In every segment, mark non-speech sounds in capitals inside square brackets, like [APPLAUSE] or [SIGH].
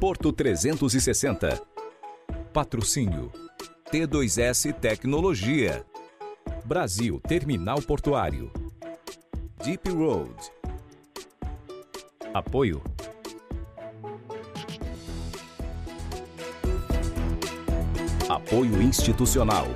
Porto 360. Patrocínio T2S Tecnologia. Brasil Terminal Portuário. Deep Road. Apoio Apoio institucional.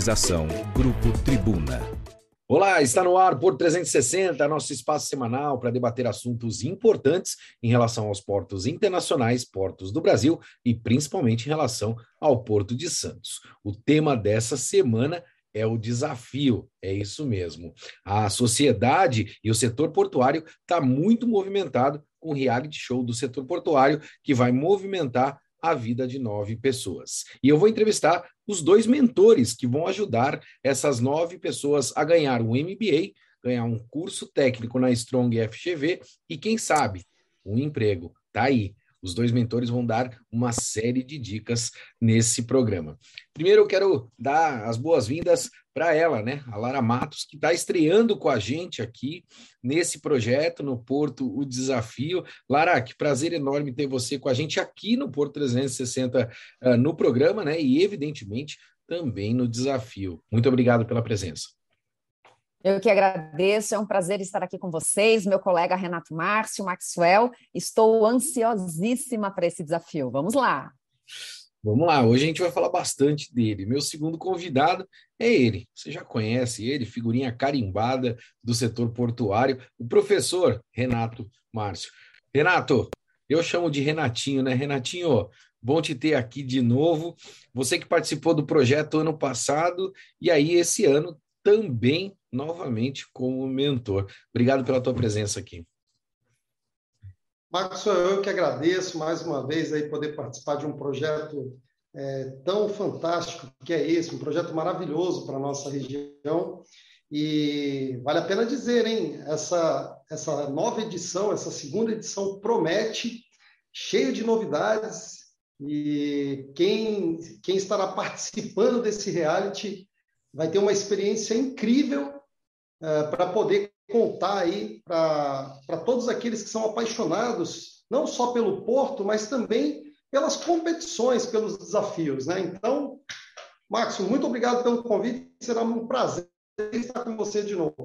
Realização Grupo Tribuna. Olá, está no ar por 360, nosso espaço semanal para debater assuntos importantes em relação aos portos internacionais, portos do Brasil e principalmente em relação ao Porto de Santos. O tema dessa semana é o desafio, é isso mesmo. A sociedade e o setor portuário está muito movimentado com o reality show do setor portuário que vai movimentar a vida de nove pessoas. E eu vou entrevistar os dois mentores que vão ajudar essas nove pessoas a ganhar um MBA, ganhar um curso técnico na Strong FGV e, quem sabe, um emprego. Tá aí. Os dois mentores vão dar uma série de dicas nesse programa. Primeiro, eu quero dar as boas-vindas para ela, né? A Lara Matos, que está estreando com a gente aqui nesse projeto no Porto O Desafio. Lara, que prazer enorme ter você com a gente aqui no Porto 360 uh, ah, no programa, né? E evidentemente também no desafio. Muito obrigado pela presença. Eu que agradeço, é um prazer estar aqui com vocês, meu colega Renato Márcio, Maxwell. Estou ansiosíssima para esse desafio. Vamos lá. Vamos lá, hoje a gente vai falar bastante dele. Meu segundo convidado é ele. Você já conhece ele, figurinha carimbada do setor portuário, o professor Renato Márcio. Renato, eu chamo de Renatinho, né? Renatinho, bom te ter aqui de novo. Você que participou do projeto ano passado e aí esse ano também novamente como mentor. Obrigado pela tua presença aqui. Marcos, eu que agradeço mais uma vez aí poder participar de um projeto é, tão fantástico que é esse, um projeto maravilhoso para a nossa região. E vale a pena dizer, hein? Essa, essa nova edição, essa segunda edição promete, cheio de novidades. E quem, quem estará participando desse reality vai ter uma experiência incrível é, para poder contar aí para todos aqueles que são apaixonados, não só pelo Porto, mas também pelas competições, pelos desafios. Né? Então, Max, muito obrigado pelo convite, será um prazer estar com você de novo.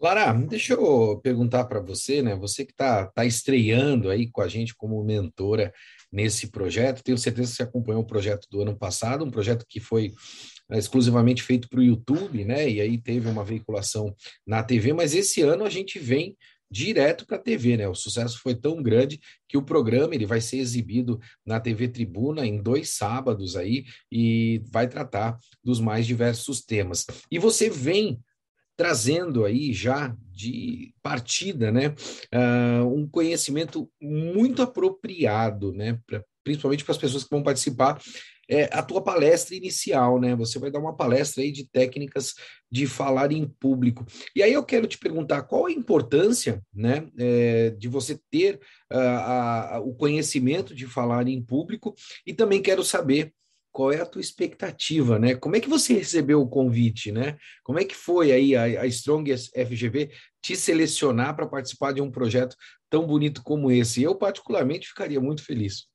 Lara, deixa eu perguntar para você, né? Você que está tá estreando aí com a gente como mentora nesse projeto, tenho certeza que você acompanhou o projeto do ano passado, um projeto que foi exclusivamente feito para o YouTube, né? E aí teve uma veiculação na TV, mas esse ano a gente vem direto para a TV, né? O sucesso foi tão grande que o programa ele vai ser exibido na TV Tribuna em dois sábados aí e vai tratar dos mais diversos temas. E você vem trazendo aí já de partida, né, uh, um conhecimento muito apropriado, né, pra, principalmente para as pessoas que vão participar é, a tua palestra inicial, né? Você vai dar uma palestra aí de técnicas de falar em público. E aí eu quero te perguntar qual a importância, né, é, de você ter uh, a, o conhecimento de falar em público e também quero saber qual é a tua expectativa, né? Como é que você recebeu o convite, né? Como é que foi aí a, a Strong FGV te selecionar para participar de um projeto tão bonito como esse? Eu particularmente ficaria muito feliz.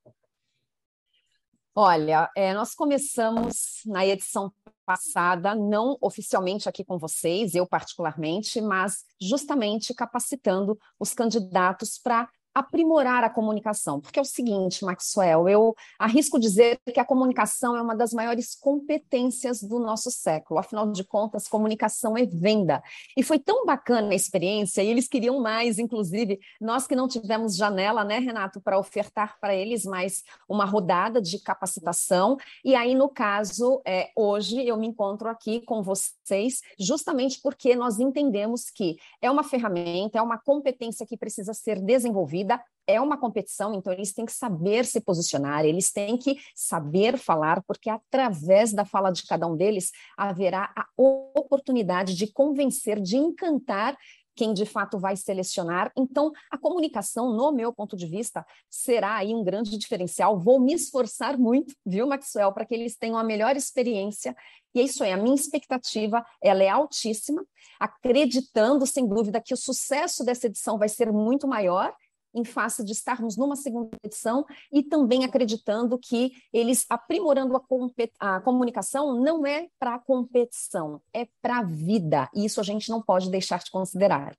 Olha, é, nós começamos na edição passada, não oficialmente aqui com vocês, eu particularmente, mas justamente capacitando os candidatos para aprimorar a comunicação, porque é o seguinte, Maxwell, eu arrisco dizer que a comunicação é uma das maiores competências do nosso século. Afinal de contas, comunicação é venda. E foi tão bacana a experiência, e eles queriam mais, inclusive, nós que não tivemos janela, né, Renato, para ofertar para eles mais uma rodada de capacitação. E aí, no caso, é, hoje eu me encontro aqui com vocês, justamente porque nós entendemos que é uma ferramenta, é uma competência que precisa ser desenvolvida é uma competição, então eles têm que saber se posicionar, eles têm que saber falar, porque através da fala de cada um deles haverá a oportunidade de convencer, de encantar quem de fato vai selecionar. Então, a comunicação, no meu ponto de vista, será aí um grande diferencial. Vou me esforçar muito, viu, Maxwell, para que eles tenham a melhor experiência. E é isso aí, a minha expectativa, ela é altíssima, acreditando, sem dúvida, que o sucesso dessa edição vai ser muito maior em face de estarmos numa segunda edição e também acreditando que eles aprimorando a, a comunicação não é para competição, é para a vida. E isso a gente não pode deixar de considerar.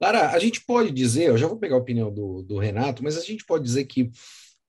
Lara, a gente pode dizer, eu já vou pegar a opinião do, do Renato, mas a gente pode dizer que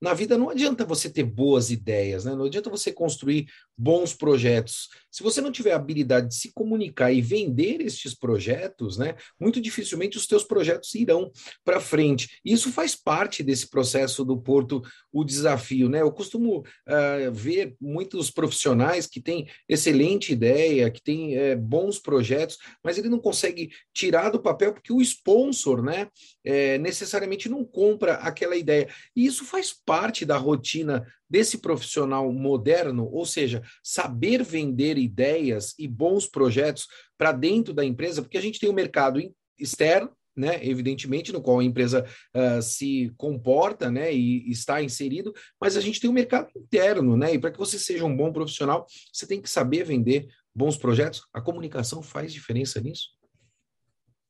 na vida não adianta você ter boas ideias, né? não adianta você construir bons projetos. Se você não tiver a habilidade de se comunicar e vender estes projetos, né, muito dificilmente os teus projetos irão para frente. Isso faz parte desse processo do Porto, o desafio. Né? Eu costumo uh, ver muitos profissionais que têm excelente ideia, que têm uh, bons projetos, mas ele não consegue tirar do papel porque o sponsor né, uh, necessariamente não compra aquela ideia. E isso faz parte da rotina desse profissional moderno, ou seja, saber vender ideias e bons projetos para dentro da empresa, porque a gente tem o um mercado externo, né, evidentemente, no qual a empresa uh, se comporta né, e está inserido, mas a gente tem o um mercado interno, né? E para que você seja um bom profissional, você tem que saber vender bons projetos. A comunicação faz diferença nisso?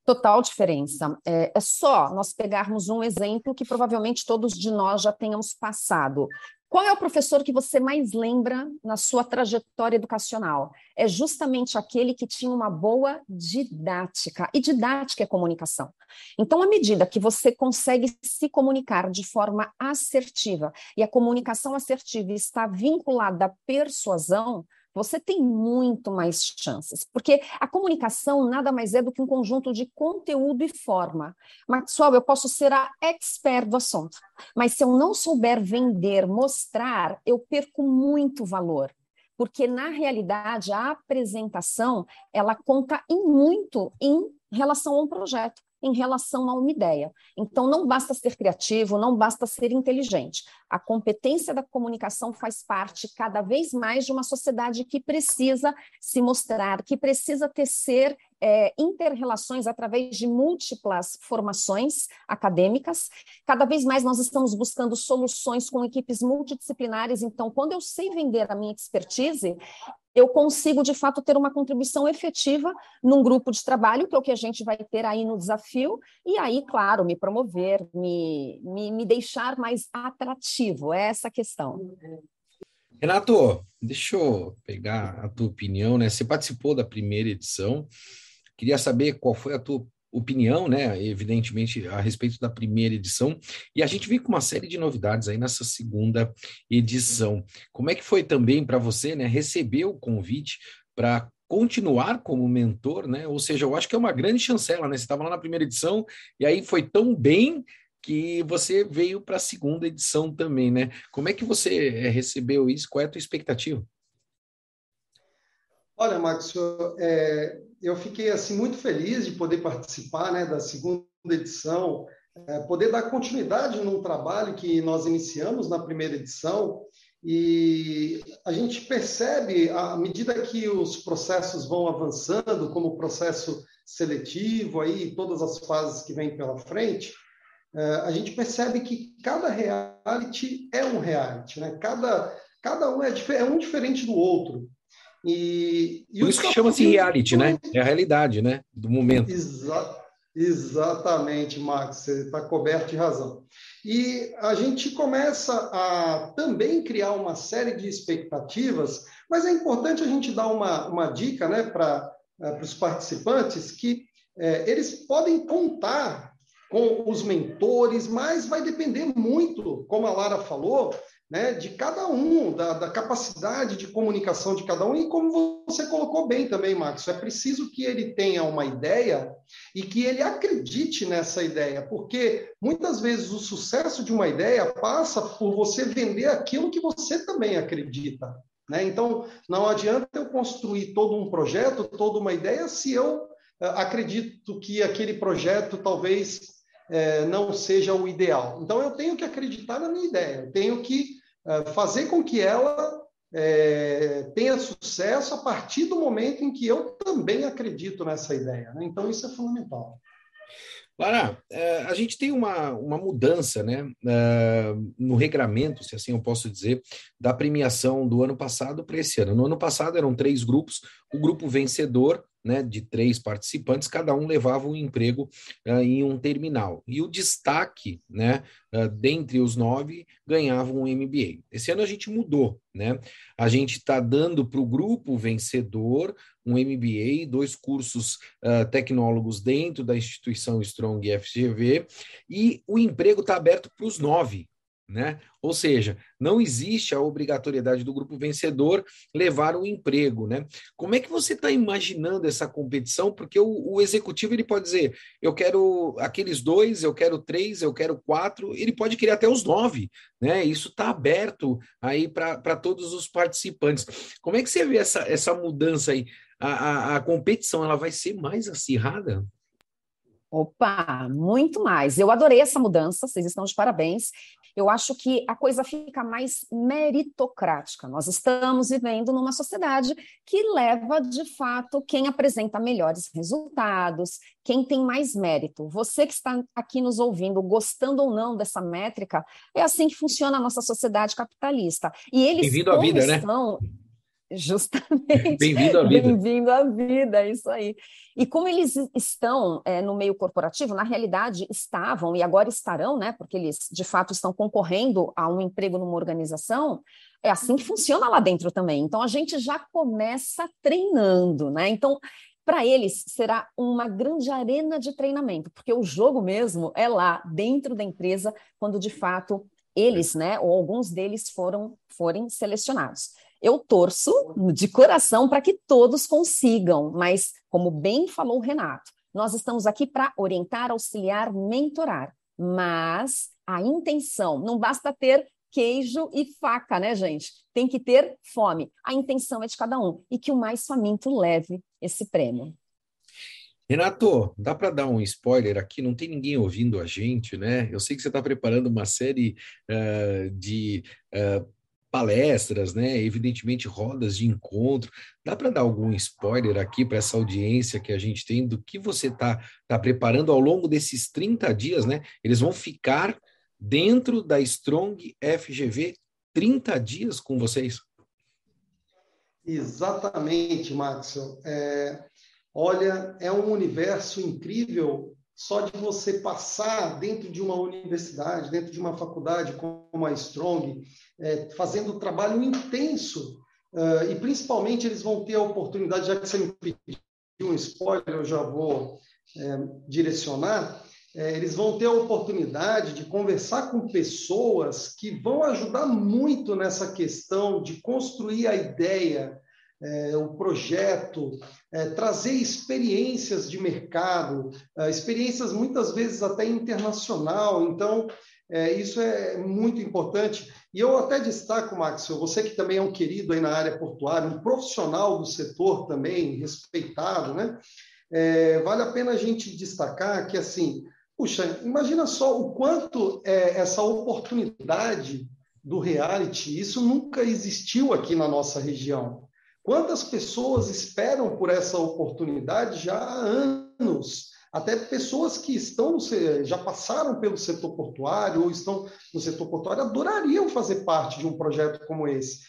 Total diferença. É, é, só nós pegarmos um exemplo que provavelmente todos de nós já tenhamos passado. Qual é o professor que você mais lembra na sua trajetória educacional? É justamente aquele que tinha uma boa didática. E didática é comunicação. Então, à medida que você consegue se comunicar de forma assertiva, e a comunicação assertiva está vinculada à persuasão, você tem muito mais chances, porque a comunicação nada mais é do que um conjunto de conteúdo e forma. Maxwell, eu posso ser a expert do assunto, mas se eu não souber vender, mostrar, eu perco muito valor. Porque, na realidade, a apresentação, ela conta em muito em relação a um projeto em relação a uma ideia. Então, não basta ser criativo, não basta ser inteligente. A competência da comunicação faz parte cada vez mais de uma sociedade que precisa se mostrar, que precisa tecer é, interrelações através de múltiplas formações acadêmicas. Cada vez mais nós estamos buscando soluções com equipes multidisciplinares. Então, quando eu sei vender a minha expertise, eu consigo, de fato, ter uma contribuição efetiva num grupo de trabalho, que é o que a gente vai ter aí no desafio, e aí, claro, me promover, me, me, me deixar mais atrativo, é essa a questão. Renato, deixa eu pegar a tua opinião, né? Você participou da primeira edição, queria saber qual foi a tua opinião, né, evidentemente, a respeito da primeira edição, e a gente vem com uma série de novidades aí nessa segunda edição. Como é que foi também para você, né, receber o convite para continuar como mentor, né? Ou seja, eu acho que é uma grande chancela, né? Você estava lá na primeira edição e aí foi tão bem que você veio para a segunda edição também, né? Como é que você eh, recebeu isso? Qual é a tua expectativa? Olha, Max, é, eu fiquei assim muito feliz de poder participar né, da segunda edição, é, poder dar continuidade num trabalho que nós iniciamos na primeira edição e a gente percebe à medida que os processos vão avançando, como o processo seletivo aí, todas as fases que vêm pela frente, a gente percebe que cada reality é um reality, né? Cada cada um é, é um diferente do outro. E, e Por isso que chama-se reality, né? É a realidade, né? Do momento. Exa exatamente, Max, você está coberto de razão. E a gente começa a também criar uma série de expectativas, mas é importante a gente dar uma, uma dica né, para é, os participantes que é, eles podem contar com os mentores, mas vai depender muito, como a Lara falou, né, de cada um, da, da, capacidade de comunicação de cada um, e como você colocou bem também, Max, é preciso que ele tenha uma ideia e que ele acredite nessa ideia, porque muitas vezes o sucesso de uma ideia passa por você vender aquilo que você também acredita. Né? Então, não adianta eu construir todo um projeto, toda uma ideia, se eu uh, acredito que aquele projeto talvez é, não seja o ideal. Então, eu tenho que acreditar na minha ideia, eu tenho que é, fazer com que ela é, tenha sucesso a partir do momento em que eu também acredito nessa ideia. Né? Então, isso é fundamental. Lara, é, a gente tem uma, uma mudança né, é, no regramento, se assim eu posso dizer, da premiação do ano passado para esse ano. No ano passado eram três grupos, o grupo vencedor né, de três participantes, cada um levava um emprego uh, em um terminal. E o destaque, né, uh, dentre os nove, ganhava um MBA. Esse ano a gente mudou, né? A gente está dando para o grupo vencedor um MBA, dois cursos uh, tecnólogos dentro da instituição Strong FGV, e o emprego está aberto para os nove, né? Ou seja, não existe a obrigatoriedade do grupo vencedor levar o emprego, né? Como é que você está imaginando essa competição? Porque o, o, executivo ele pode dizer, eu quero aqueles dois, eu quero três, eu quero quatro, ele pode querer até os nove, né? Isso está aberto aí para todos os participantes. Como é que você vê essa, essa mudança aí? A, a, a competição ela vai ser mais acirrada? Opa, muito mais. Eu adorei essa mudança, vocês estão de parabéns. Eu acho que a coisa fica mais meritocrática. Nós estamos vivendo numa sociedade que leva, de fato, quem apresenta melhores resultados, quem tem mais mérito. Você que está aqui nos ouvindo, gostando ou não dessa métrica, é assim que funciona a nossa sociedade capitalista. E eles à vida, né? [LAUGHS] Justamente. Bem-vindo à vida. Bem-vindo à vida, é isso aí. E como eles estão é, no meio corporativo, na realidade estavam e agora estarão, né? Porque eles de fato estão concorrendo a um emprego numa organização, é assim que funciona lá dentro também. Então a gente já começa treinando, né? Então, para eles será uma grande arena de treinamento, porque o jogo mesmo é lá dentro da empresa, quando de fato eles, né, ou alguns deles foram forem selecionados. Eu torço de coração para que todos consigam, mas, como bem falou o Renato, nós estamos aqui para orientar, auxiliar, mentorar. Mas a intenção, não basta ter queijo e faca, né, gente? Tem que ter fome. A intenção é de cada um e que o mais faminto leve esse prêmio. Renato, dá para dar um spoiler aqui? Não tem ninguém ouvindo a gente, né? Eu sei que você está preparando uma série uh, de uh, palestras, né? Evidentemente, rodas de encontro. Dá para dar algum spoiler aqui para essa audiência que a gente tem do que você está tá preparando ao longo desses 30 dias, né? Eles vão ficar dentro da Strong FGV 30 dias com vocês? Exatamente, Maxwell. É, olha, é um universo incrível só de você passar dentro de uma universidade, dentro de uma faculdade como a Strong, é, fazendo trabalho intenso, uh, e principalmente eles vão ter a oportunidade, já que você me pediu um spoiler, eu já vou é, direcionar, é, eles vão ter a oportunidade de conversar com pessoas que vão ajudar muito nessa questão de construir a ideia, é, o projeto, é, trazer experiências de mercado, é, experiências muitas vezes até internacional. Então, é, isso é muito importante. E eu até destaco, Max, você que também é um querido aí na área portuária, um profissional do setor também, respeitado, né? É, vale a pena a gente destacar que, assim, puxa, imagina só o quanto é, essa oportunidade do reality, isso nunca existiu aqui na nossa região. Quantas pessoas esperam por essa oportunidade já há anos? Até pessoas que estão já passaram pelo setor portuário ou estão no setor portuário adorariam fazer parte de um projeto como esse.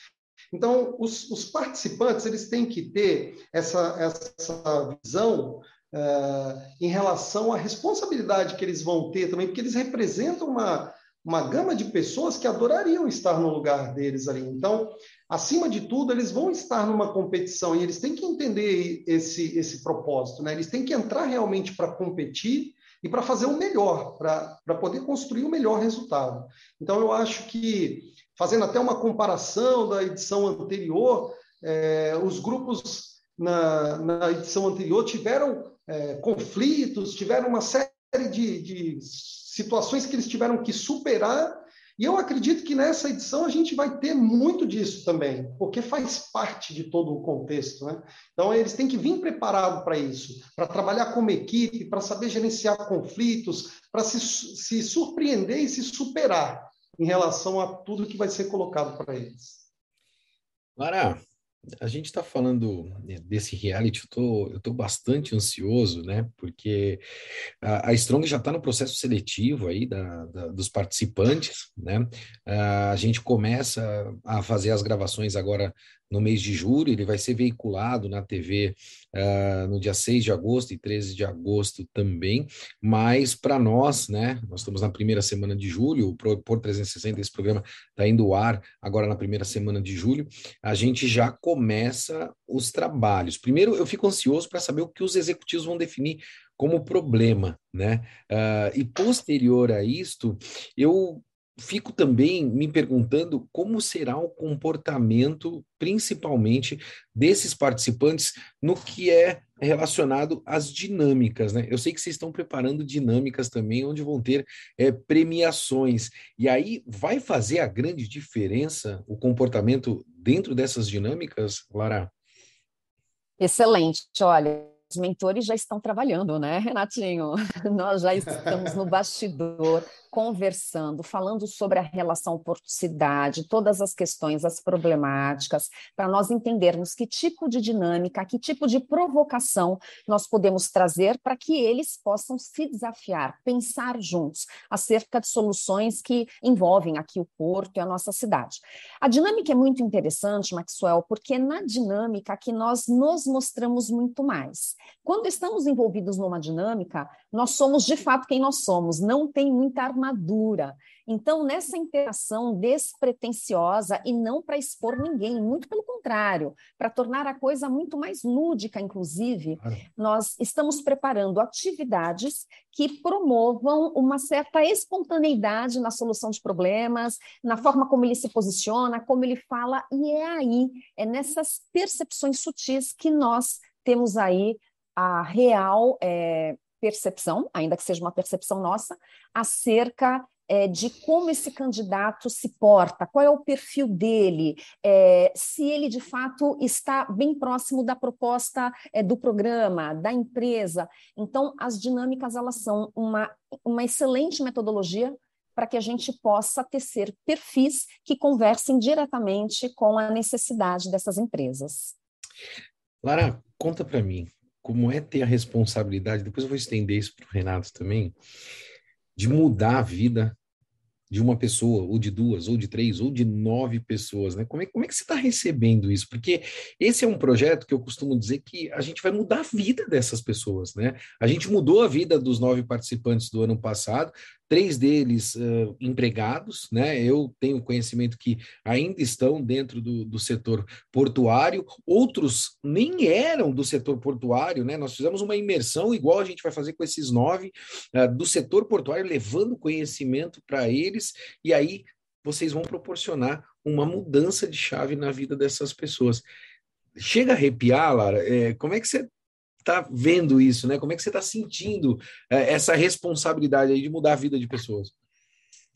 Então, os, os participantes eles têm que ter essa, essa visão uh, em relação à responsabilidade que eles vão ter também, porque eles representam uma, uma gama de pessoas que adorariam estar no lugar deles ali. Então, acima de tudo, eles vão estar numa competição e eles têm que entender esse, esse propósito, né? Eles têm que entrar realmente para competir e para fazer o melhor, para poder construir o melhor resultado. Então, eu acho que, fazendo até uma comparação da edição anterior, é, os grupos na, na edição anterior tiveram é, conflitos, tiveram uma série de, de situações que eles tiveram que superar E eu acredito que nessa edição a gente vai ter muito disso também, porque faz parte de todo o contexto. Né? Então, eles têm que vir preparados para isso, para trabalhar como equipe, para saber gerenciar conflitos, para se, se surpreender e se superar em relação a tudo que vai ser colocado para eles. Lara, a gente está falando desse reality, eu tô, tô bastante ansioso, né? Porque a, a Strong já está no processo seletivo aí da, da, dos participantes, né? A gente começa a fazer as gravações agora no mês de julho, ele vai ser veiculado na TV uh, ah, no dia 6 de agosto e 13 de agosto também, mas para nós, né, nós estamos na primeira semana de julho, o Por 360, esse programa está indo ao ar agora na primeira semana de julho, a gente já começa os trabalhos. Primeiro, eu fico ansioso para saber o que os executivos vão definir como problema, né? Uh, e posterior a isto, eu fico também me perguntando como será o comportamento, principalmente desses participantes, no que é relacionado às dinâmicas, né? Eu sei que vocês estão preparando dinâmicas também, onde vão ter é, premiações. E aí vai fazer a grande diferença o comportamento dentro dessas dinâmicas, Lara? Excelente. Olha, mentores já estão trabalhando, né, Renatinho? [LAUGHS] Nós já estamos no bastidor conversando, falando sobre a relação porto-cidade, todas as questões, as problemáticas, para nós entendermos que tipo de dinâmica, que tipo de provocação nós podemos trazer para que eles possam se desafiar, pensar juntos acerca de soluções que envolvem aqui o porto e a nossa cidade. A dinâmica é muito interessante, Maxwell, porque é na dinâmica que nós nos mostramos muito mais. Quando estamos envolvidos numa dinâmica, nós somos de fato quem nós somos, não tem muita armadura. Então, nessa interação despretensiosa e não para expor ninguém, muito pelo contrário, para tornar a coisa muito mais lúdica, inclusive, nós estamos preparando atividades que promovam uma certa espontaneidade na solução de problemas, na forma como ele se posiciona, como ele fala, e é aí, é nessas percepções sutis que nós temos aí a real é, percepção, ainda que seja uma percepção nossa, acerca é, de como esse candidato se porta, qual é o perfil dele, é, se ele de fato está bem próximo da proposta é, do programa, da empresa. Então, as dinâmicas elas são uma, uma excelente metodologia para que a gente possa tecer perfis que conversem diretamente com a necessidade dessas empresas. Lara, conta para mim, como é ter a responsabilidade, depois eu vou estender isso para o Renato também, de mudar a vida de uma pessoa, ou de duas, ou de três, ou de nove pessoas, né? Como é, como é que você está recebendo isso? Porque esse é um projeto que eu costumo dizer que a gente vai mudar a vida dessas pessoas, né? A gente mudou a vida dos nove participantes do ano passado, três deles uh, empregados, né? Eu tenho conhecimento que ainda estão dentro do, do setor portuário, outros nem eram do setor portuário, né? Nós fizemos uma imersão, igual a gente vai fazer com esses nove, uh, do setor portuário, levando conhecimento para eles, e aí vocês vão proporcionar uma mudança de chave na vida dessas pessoas. Chega a arrepiar, Lara, é, como é que você está vendo isso, né? Como é que você está sentindo é, essa responsabilidade aí de mudar a vida de pessoas?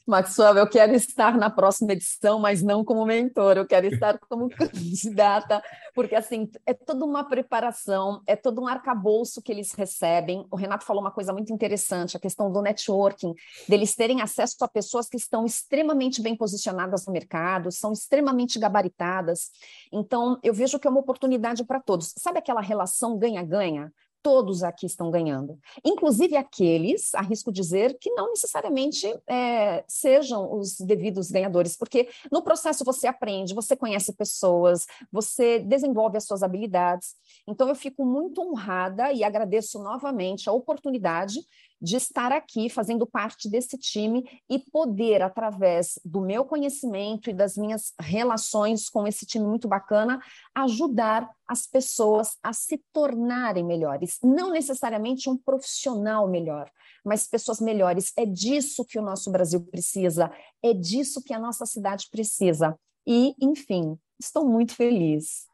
Maxwell, eu quero estar na próxima edição, mas não como mentor, eu quero estar como [LAUGHS] candidata, porque assim, é toda uma preparação, é todo um arcabouço que eles recebem. O Renato falou uma coisa muito interessante, a questão do networking, deles terem acesso a pessoas que estão extremamente bem posicionadas no mercado, são extremamente gabaritadas. Então, eu vejo que é uma oportunidade para todos. Sabe aquela relação ganha-ganha? Todos aqui estão ganhando, inclusive aqueles, arrisco dizer, que não necessariamente é, sejam os devidos ganhadores, porque no processo você aprende, você conhece pessoas, você desenvolve as suas habilidades. Então, eu fico muito honrada e agradeço novamente a oportunidade de estar aqui fazendo parte desse time e poder, através do meu conhecimento e das minhas relações com esse time muito bacana, ajudar as pessoas a se tornarem melhores. Não necessariamente um profissional melhor, mas pessoas melhores. É disso que o nosso Brasil precisa, é disso que a nossa cidade precisa. E, enfim, estou muito feliz.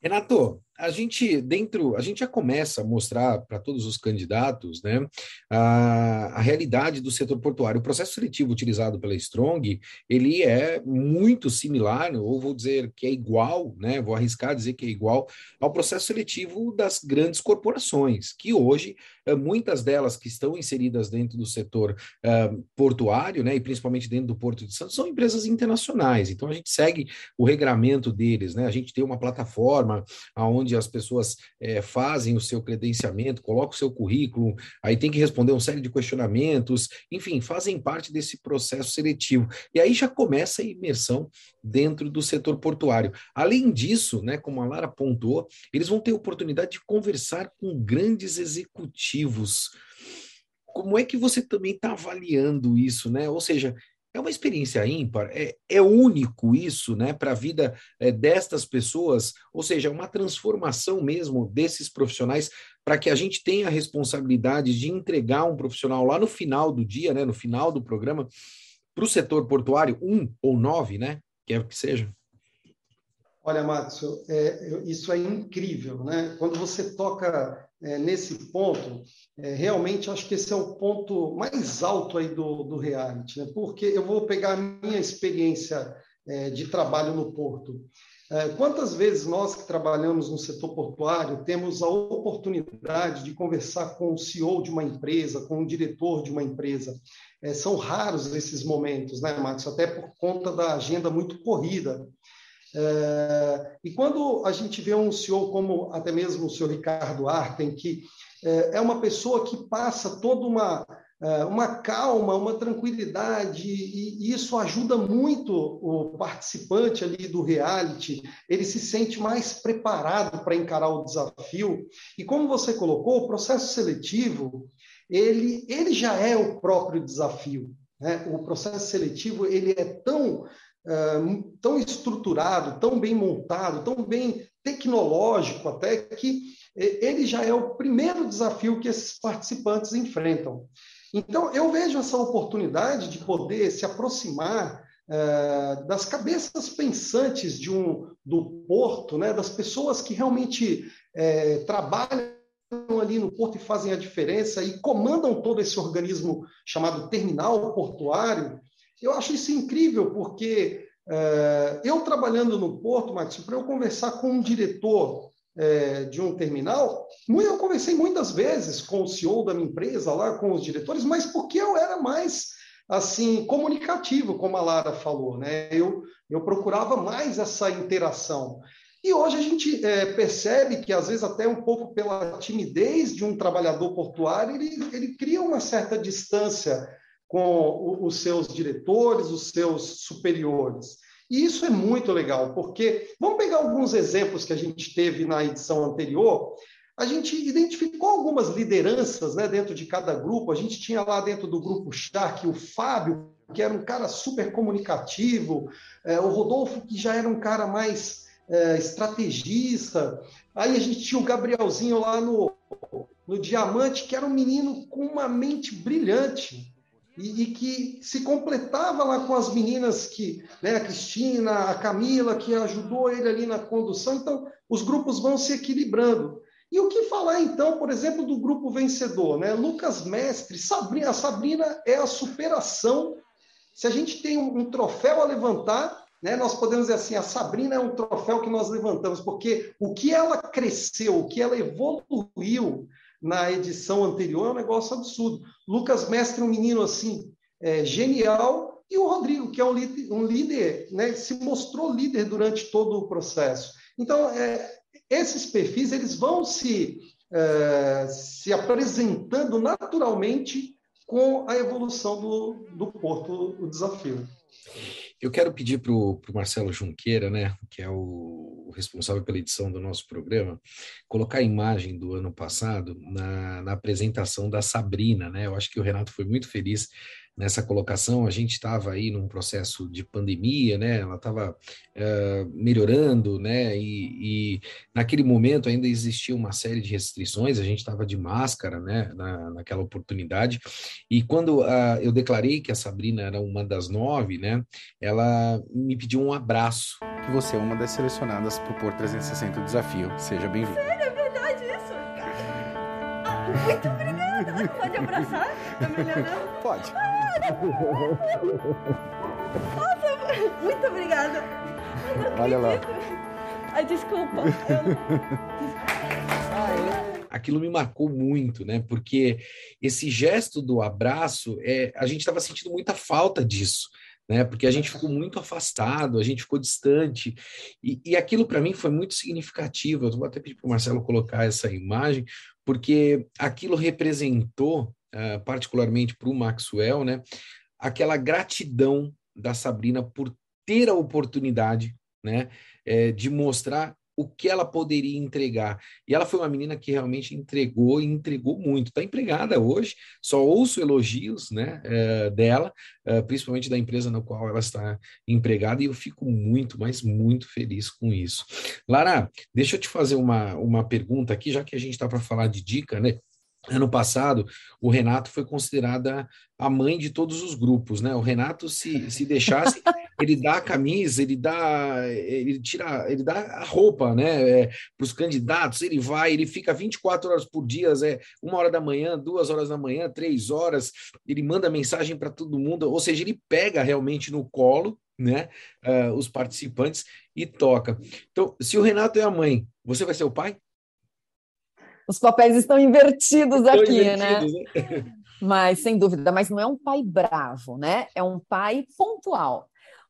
Renato, a gente dentro, a gente já começa a mostrar para todos os candidatos, né, a, a, realidade do setor portuário. O processo seletivo utilizado pela Strong, ele é muito similar, ou vou dizer que é igual, né, vou arriscar dizer que é igual ao processo seletivo das grandes corporações, que hoje eh, muitas delas que estão inseridas dentro do setor uh, portuário, né, e principalmente dentro do Porto de Santos, são empresas internacionais. Então a gente segue o regramento deles, né? A gente tem uma plataforma onde as pessoas é, fazem o seu credenciamento, colocam o seu currículo, aí tem que responder uma série de questionamentos, enfim, fazem parte desse processo seletivo. E aí já começa a imersão dentro do setor portuário. Além disso, né, como a Lara pontuou, eles vão ter oportunidade de conversar com grandes executivos. Como é que você também está avaliando isso, né? Ou seja, é uma experiência ímpar, é, é único isso, né, para a vida é, destas pessoas, ou seja, uma transformação mesmo desses profissionais para que a gente tenha a responsabilidade de entregar um profissional lá no final do dia, né, no final do programa, para o setor portuário, um ou nove, né, quer que seja. Olha, Márcio, é, isso é incrível, né? Quando você toca é, nesse ponto, é, realmente acho que esse é o ponto mais alto aí do, do reality, né? Porque eu vou pegar a minha experiência é, de trabalho no porto. É, quantas vezes nós que trabalhamos no setor portuário temos a oportunidade de conversar com o CEO de uma empresa, com o diretor de uma empresa? É, são raros esses momentos, né, Max? Até por conta da agenda muito corrida. É, e quando a gente vê um CEO como até mesmo o senhor Ricardo Arten, que é, é uma pessoa que passa toda uma, é, uma calma, uma tranquilidade, e isso ajuda muito o participante ali do reality, ele se sente mais preparado para encarar o desafio. E como você colocou, o processo seletivo, ele, ele já é o próprio desafio. Né? O processo seletivo ele é tão tão estruturado, tão bem montado, tão bem tecnológico até que ele já é o primeiro desafio que esses participantes enfrentam. Então, eu vejo essa oportunidade de poder se aproximar uh, das cabeças pensantes de um, do porto, né, das pessoas que realmente uh, trabalham ali no porto e fazem a diferença e comandam todo esse organismo chamado terminal portuário, eu acho isso incrível, porque é, eu trabalhando no Porto, Max, para eu conversar com um diretor é, de um terminal, eu conversei muitas vezes com o CEO da minha empresa lá, com os diretores, mas porque eu era mais assim comunicativo, como a Lara falou, né? Eu, eu procurava mais essa interação. E hoje a gente é, percebe que, às vezes, até um pouco pela timidez de um trabalhador portuário, ele, ele cria uma certa distância com os seus diretores, os seus superiores. E isso é muito legal, porque vamos pegar alguns exemplos que a gente teve na edição anterior. A gente identificou algumas lideranças né, dentro de cada grupo. A gente tinha lá dentro do grupo Shark o Fábio, que era um cara super comunicativo, é, o Rodolfo, que já era um cara mais é, estrategista. Aí a gente tinha o Gabrielzinho lá no, no Diamante, que era um menino com uma mente brilhante e, e, que se completava lá com as meninas que, né, a Cristina, a Camila, que ajudou ele ali na condução. Então, os grupos vão se equilibrando. E o que falar então, por exemplo, do grupo vencedor, né? Lucas Mestre, Sabrina, a Sabrina é a superação. Se a gente tem um, um troféu a levantar, né, nós podemos dizer assim, a Sabrina é um troféu que nós levantamos, porque o que ela cresceu, o que ela evoluiu, na edição anterior é um negócio absurdo. Lucas Mestre, um menino assim, é, genial, e o Rodrigo, que é um líder, um líder né, se mostrou líder durante todo o processo. Então, é, esses perfis eles vão se, é, se apresentando naturalmente com a evolução do, do Porto, o desafio. Eu quero pedir para o Marcelo Junqueira, né, que é o, responsável pela edição do nosso programa, colocar a imagem do ano passado na, na apresentação da Sabrina. Né? Eu acho que o Renato foi muito feliz nessa colocação, a gente estava aí num processo de pandemia, né? Ela estava uh, melhorando, né? E, e, naquele momento ainda existia uma série de restrições, a gente estava de máscara, né? Na, naquela oportunidade. E quando uh, eu declarei que a Sabrina era uma das nove, né? Ela me pediu um abraço. Que você é uma das selecionadas para o Por 360 Desafio. Seja bem-vindo. Sério, é verdade isso? Ah, muito obrigada. Pode abraçar? Tá olhando? Pode. [LAUGHS] Nossa, muito obrigada. Olha lá. Ai, desculpa. [LAUGHS] Aquilo me marcou muito, né? Porque esse gesto do abraço, é, a gente estava sentindo muita falta disso. Né, porque a gente ficou muito afastado, a gente ficou distante, e, e aquilo para mim foi muito significativo. Eu vou até pedir para o Marcelo colocar essa imagem, porque aquilo representou uh, particularmente para o Maxwell, né, aquela gratidão da Sabrina por ter a oportunidade né, é, de mostrar o que ela poderia entregar. E ela foi uma menina que realmente entregou e entregou muito. Está empregada hoje, só ouço elogios né, é, dela, é, principalmente da empresa na qual ela está empregada, e eu fico muito, mas muito feliz com isso. Lara, deixa eu te fazer uma, uma pergunta aqui, já que a gente está para falar de dica, né? Ano passado, o Renato foi considerada a mãe de todos os grupos, né? O Renato, se, se deixasse, ele dá a camisa, ele dá, ele tira, ele dá a roupa, né? É, para os candidatos, ele vai, ele fica 24 horas por dia, é uma hora da manhã, duas horas da manhã, três horas, ele manda mensagem para todo mundo, ou seja, ele pega realmente no colo, né? Uh, os participantes e toca. Então, se o Renato é a mãe, você vai ser o pai? Os papéis estão invertidos estão aqui, né? invertidos, né? né? [LAUGHS] Mas, sem dúvida, mas não é um pai bravo, né? É um pai pontual.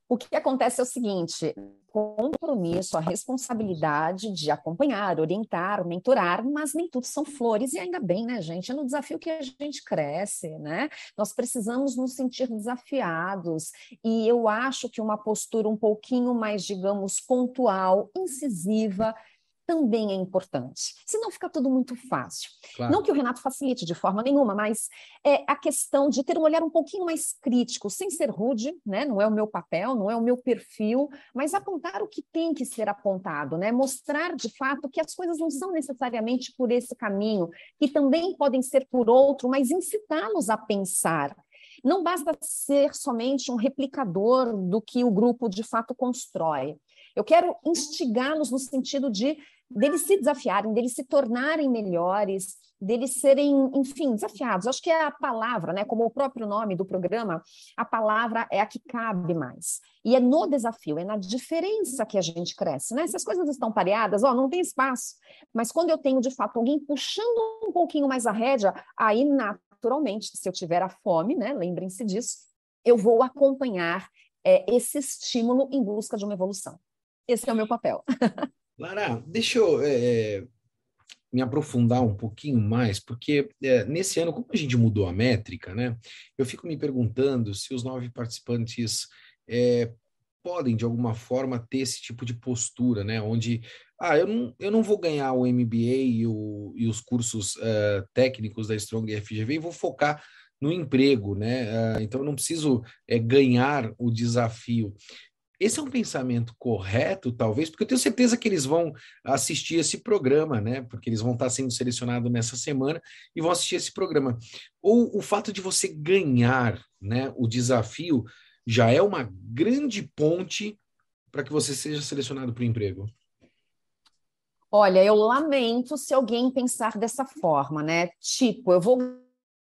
O que acontece é o seguinte: compromisso, a responsabilidade de acompanhar, orientar, mentorar, mas nem tudo são flores, e ainda bem, né, gente? É no desafio que a gente cresce, né? Nós precisamos nos sentir desafiados, e eu acho que uma postura um pouquinho mais, digamos, pontual, incisiva, também é importante. Senão fica tudo muito fácil. Claro. Não que o Renato facilite de forma nenhuma, mas é a questão de ter um olhar um pouquinho mais crítico, sem ser rude, né? Não é o meu papel, não é o meu perfil, mas apontar o que tem que ser apontado, né? Mostrar de fato que as coisas não são necessariamente por esse caminho, que também podem ser por outro, mas incitá-los a pensar. Não basta ser somente um replicador do que o grupo de fato constrói. Eu quero instigá-los no sentido de deles se desafiarem, deles se tornarem melhores, deles serem, enfim, desafiados. Acho que é a palavra, né? Como o próprio nome do programa, a palavra é a que cabe mais. E é no desafio, é na diferença que a gente cresce, né? Se as coisas estão pareadas, ó, não tem espaço. Mas quando eu tenho, de fato, alguém puxando um pouquinho mais a rédea, aí, naturalmente, se eu tiver a fome, né? Lembrem-se disso, eu vou acompanhar é, esse estímulo em busca de uma evolução. Esse é o meu papel. [LAUGHS] Lara, deixa eu é, me aprofundar um pouquinho mais, porque é, nesse ano, como a gente mudou a métrica, né? Eu fico me perguntando se os nove participantes é, podem, de alguma forma, ter esse tipo de postura, né? Onde, ah, eu não, eu não vou ganhar o MBA e, o, e os cursos uh, técnicos da Strong FGV e vou focar no emprego, né? Uh, então, eu não preciso é, ganhar o desafio. Esse é um pensamento correto, talvez, porque eu tenho certeza que eles vão assistir esse programa, né? Porque eles vão estar sendo selecionados nessa semana e vão assistir esse programa. Ou o fato de você ganhar, né, o desafio já é uma grande ponte para que você seja selecionado para o emprego. Olha, eu lamento se alguém pensar dessa forma, né? Tipo, eu vou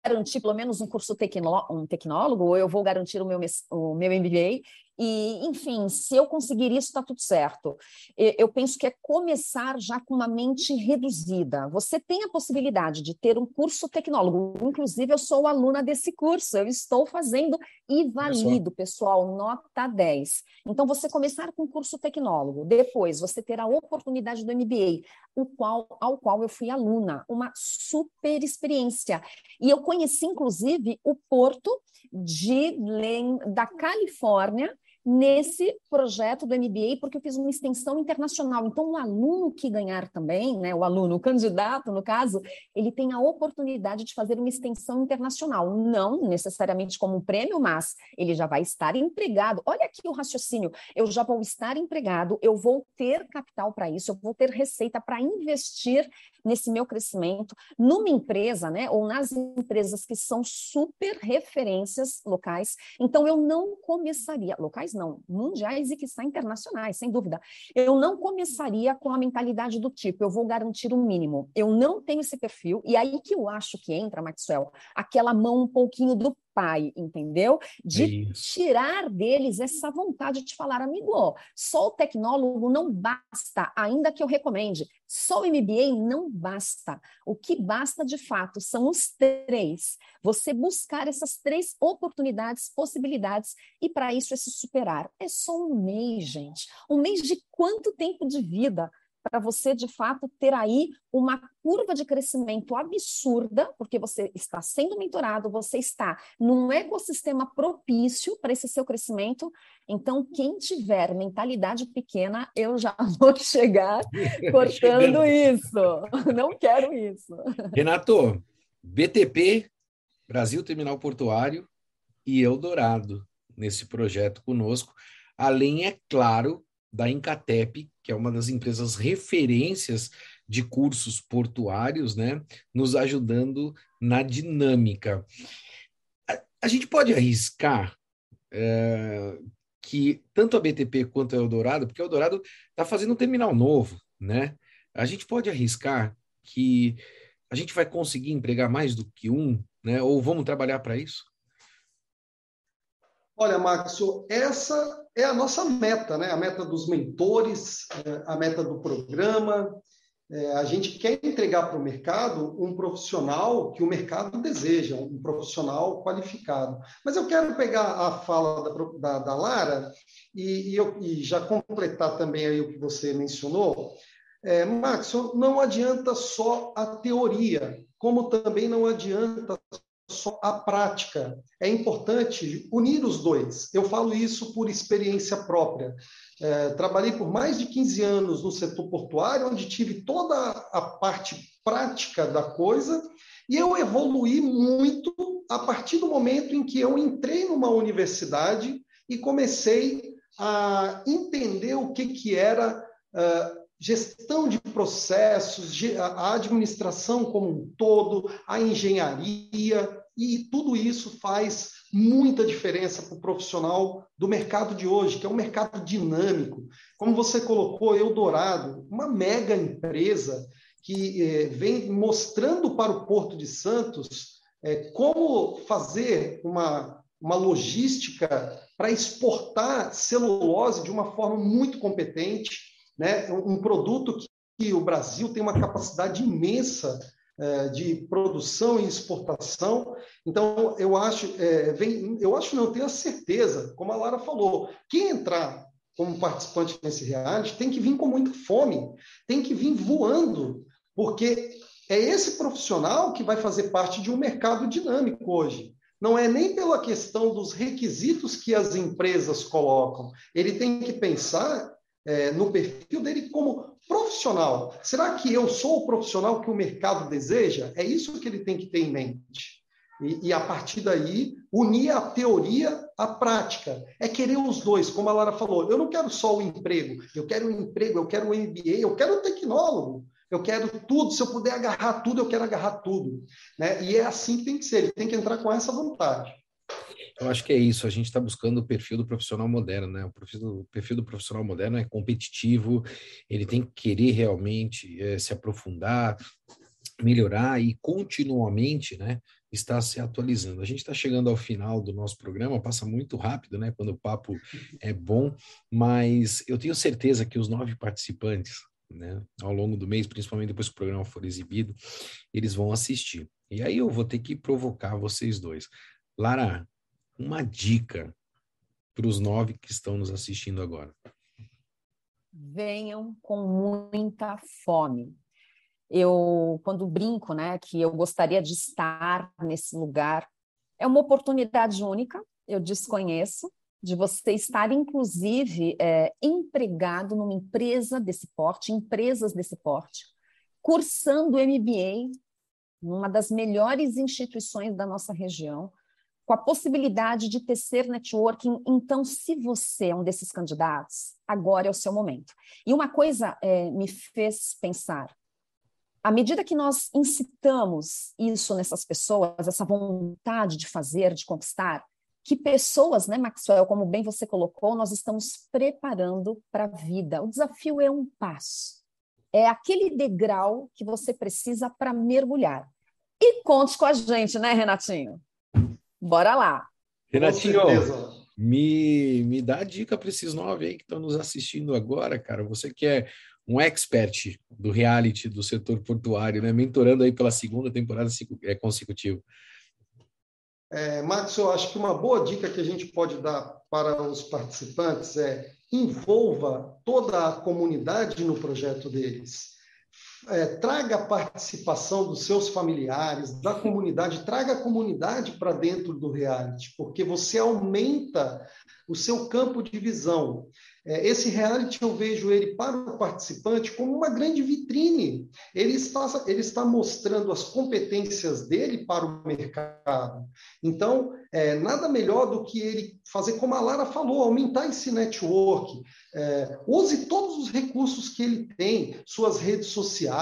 garantir pelo menos um curso tecnó um tecnólogo, ou eu vou garantir o meu, o meu MBA, e, enfim, se eu conseguir isso, está tudo certo. Eu penso que é começar já com uma mente reduzida. Você tem a possibilidade de ter um curso tecnólogo. Inclusive, eu sou aluna desse curso, eu estou fazendo e valido, pessoal, nota 10. Então, você começar com um curso tecnólogo, depois você ter a oportunidade do MBA, o qual, ao qual eu fui aluna, uma super experiência. E eu conheci, inclusive, o Porto de, da Califórnia, nesse projeto do MBA, porque eu fiz uma extensão internacional. Então, o aluno que ganhar também, né, o aluno, o candidato, no caso, ele tem a oportunidade de fazer uma extensão internacional. Não necessariamente como um prêmio, mas ele já vai estar empregado. Olha aqui o raciocínio. Eu já vou estar empregado, eu vou ter capital para isso, eu vou ter receita para investir nesse meu crescimento numa empresa, né, ou nas empresas que são super referências locais. Então, eu não começaria, locais não, mundiais e que são internacionais, sem dúvida. Eu não começaria com a mentalidade do tipo, eu vou garantir o um mínimo. Eu não tenho esse perfil, e aí que eu acho que entra, Maxwell, aquela mão um pouquinho do pai, entendeu? De é tirar deles essa vontade de falar, amigo, só o tecnólogo não basta, ainda que eu recomende. Só o MBA não basta. O que basta de fato são os três. Você buscar essas três oportunidades, possibilidades, e para isso é se superar. É só um mês, gente. Um mês de quanto tempo de vida? Para você, de fato, ter aí uma curva de crescimento absurda, porque você está sendo mentorado, você está num ecossistema propício para esse seu crescimento. Então, quem tiver mentalidade pequena, eu já [LAUGHS] vou chegar [LAUGHS] cortando isso. [LAUGHS] Não quero isso. Renato, BTP, Brasil Terminal Portuário e Eldorado nesse projeto conosco. Além, é claro, da Incatep, que é uma das empresas referências de cursos portuários, né, nos ajudando na dinâmica. A, a gente pode arriscar é, que tanto a BTP quanto a Eldorado, porque a Eldorado está fazendo um terminal novo, né? A gente pode arriscar que a gente vai conseguir empregar mais do que um, né? Ou vamos trabalhar para isso? Olha, Maxo, essa é a nossa meta, né? A meta dos mentores, é, a meta do programa. É, a gente quer entregar para o mercado um profissional que o mercado deseja, um profissional qualificado. Mas eu quero pegar a fala da, da, da Lara e, e, eu, e, já completar também aí o que você mencionou. É, Max, não adianta só a teoria, como também não adianta só a prática. É importante unir os dois. Eu falo isso por experiência própria. É, trabalhei por mais de 15 anos no setor portuário, onde tive toda a parte prática da coisa, e eu evoluí muito a partir do momento em que eu entrei numa universidade e comecei a entender o que, que era uh, gestão de processos, a administração como um todo, a engenharia, e tudo isso faz muita diferença para o profissional do mercado de hoje, que é um mercado dinâmico. Como você colocou, Eldorado, uma mega empresa que eh, vem mostrando para o Porto de Santos eh, como fazer uma, uma logística para exportar celulose de uma forma muito competente, né? um produto que, o Brasil tem uma capacidade imensa é, de produção e exportação. Então, eu acho, é, vem, eu acho não, tenho a certeza, como a Lara falou, quem entrar como participante nesse reality tem que vir com muita fome, tem que vir voando, porque é esse profissional que vai fazer parte de um mercado dinâmico hoje. Não é nem pela questão dos requisitos que as empresas colocam. Ele tem que pensar é, no perfil dele como profissional. Será que eu sou o profissional que o mercado deseja? É isso que ele tem que ter em mente. E, e, a partir daí, unir a teoria à prática. É querer os dois, como a Lara falou. Eu não quero só o emprego, eu quero o emprego, eu quero o MBA, eu quero o tecnólogo, eu quero tudo. Se eu puder agarrar tudo, eu quero agarrar tudo. Né? E é assim que tem que ser, ele tem que entrar com essa vontade. Eu acho que é isso, a gente está buscando o perfil do profissional moderno, né? O perfil do, o perfil do profissional moderno é competitivo, ele tem que querer realmente é, se aprofundar, melhorar e continuamente, né, estar se atualizando. A gente está chegando ao final do nosso programa, passa muito rápido, né, quando o papo é bom, mas eu tenho certeza que os nove participantes, né, ao longo do mês, principalmente depois que o programa for exibido, eles vão assistir. E aí eu vou ter que provocar vocês dois. Lara, uma dica para os nove que estão nos assistindo agora? Venham com muita fome. Eu, quando brinco, né, que eu gostaria de estar nesse lugar, é uma oportunidade única, eu desconheço, de você estar, inclusive, é, empregado numa empresa desse porte, empresas desse porte, cursando MBA, numa das melhores instituições da nossa região, com a possibilidade de tecer networking. Então, se você é um desses candidatos, agora é o seu momento. E uma coisa é, me fez pensar: à medida que nós incitamos isso nessas pessoas, essa vontade de fazer, de conquistar, que pessoas, né, Maxwell, como bem você colocou, nós estamos preparando para a vida. O desafio é um passo. É aquele degrau que você precisa para mergulhar. E conte com a gente, né, Renatinho? Bora lá. Renatinho, me, me dá dica para esses nove aí que estão nos assistindo agora, cara. Você que é um expert do reality do setor portuário, né? Mentorando aí pela segunda temporada é, consecutiva. É, Max, eu acho que uma boa dica que a gente pode dar para os participantes é envolva toda a comunidade no projeto deles é, traga a participação dos seus familiares, da comunidade, traga a comunidade para dentro do reality, porque você aumenta o seu campo de visão. É, esse reality eu vejo ele para o participante como uma grande vitrine. Ele está, ele está mostrando as competências dele para o mercado. Então, é, nada melhor do que ele fazer como a Lara falou, aumentar esse network. É, use todos os recursos que ele tem, suas redes sociais,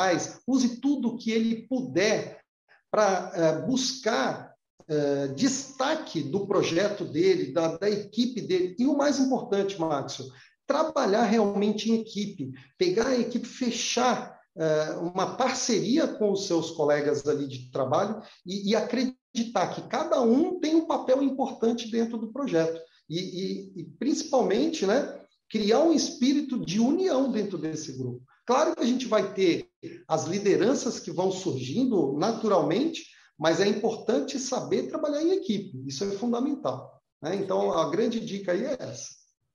use tudo que ele puder para é, buscar é, destaque do projeto dele, da, da, equipe dele. E o mais importante, Márcio, trabalhar realmente em equipe, pegar a equipe, fechar é, uma parceria com os seus colegas ali de trabalho e, e, acreditar que cada um tem um papel importante dentro do projeto. E, e, e principalmente, né, criar um espírito de união dentro desse grupo. Claro que a gente vai ter as lideranças que vão surgindo naturalmente, mas é importante saber trabalhar em equipe. Isso é fundamental. Né? Então, a grande dica aí é essa.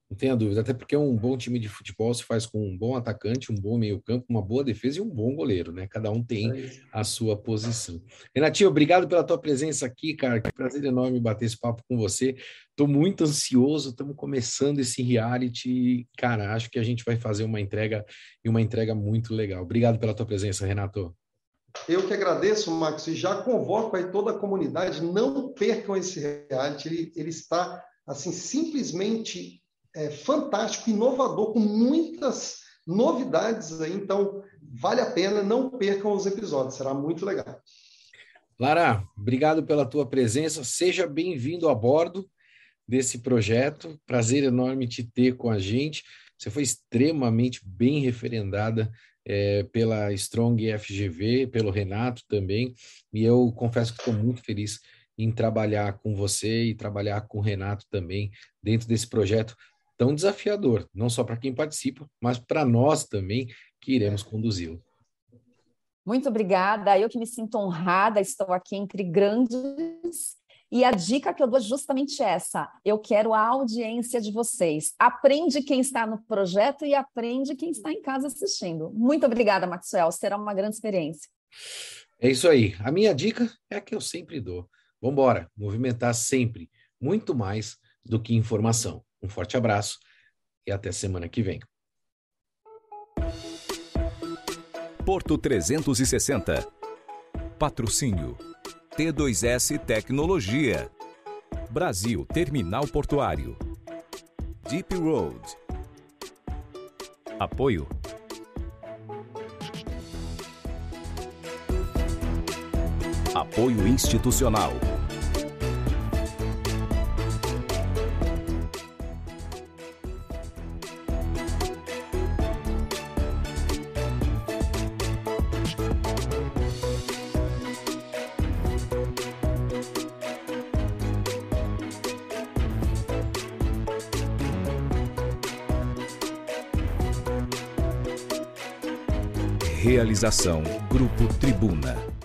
Não tenha dúvida, até porque um bom time de futebol se faz com um bom atacante, um bom meio-campo, uma boa defesa e um bom goleiro, né? Cada um tem é a sua posição. Renatinho, obrigado pela tua presença aqui, cara. Que prazer enorme bater esse papo com você. Estou muito ansioso, estamos começando esse reality. Cara, acho que a gente vai fazer uma entrega e uma entrega muito legal. Obrigado pela tua presença, Renato. Eu que agradeço, Max, e já convoco aí toda a comunidade, não percam esse reality, ele, ele está assim simplesmente é, fantástico, inovador, com muitas novidades aí. Então, vale a pena, não percam os episódios, será muito legal. Lara, obrigado pela tua presença. Seja bem-vindo a bordo desse projeto. Prazer enorme te ter com a gente. Você foi extremamente bem referendada é, pela Strong FGV, pelo Renato também, e eu confesso que estou muito feliz em trabalhar com você e trabalhar com o Renato também dentro desse projeto tão desafiador, não só para quem participa, mas para nós também que iremos conduzi-lo. Muito obrigada. Eu que me sinto honrada, estou aqui entre grandes. E a dica que eu dou é justamente essa: eu quero a audiência de vocês. Aprende quem está no projeto e aprende quem está em casa assistindo. Muito obrigada, Maxwell. Será uma grande experiência. É isso aí. A minha dica é a que eu sempre dou. Vamos embora, movimentar sempre, muito mais do que informação. Um forte abraço e até semana que vem. Porto 360. Patrocínio. T2S Tecnologia. Brasil Terminal Portuário. Deep Road. Apoio. Apoio institucional. Realização Grupo Tribuna.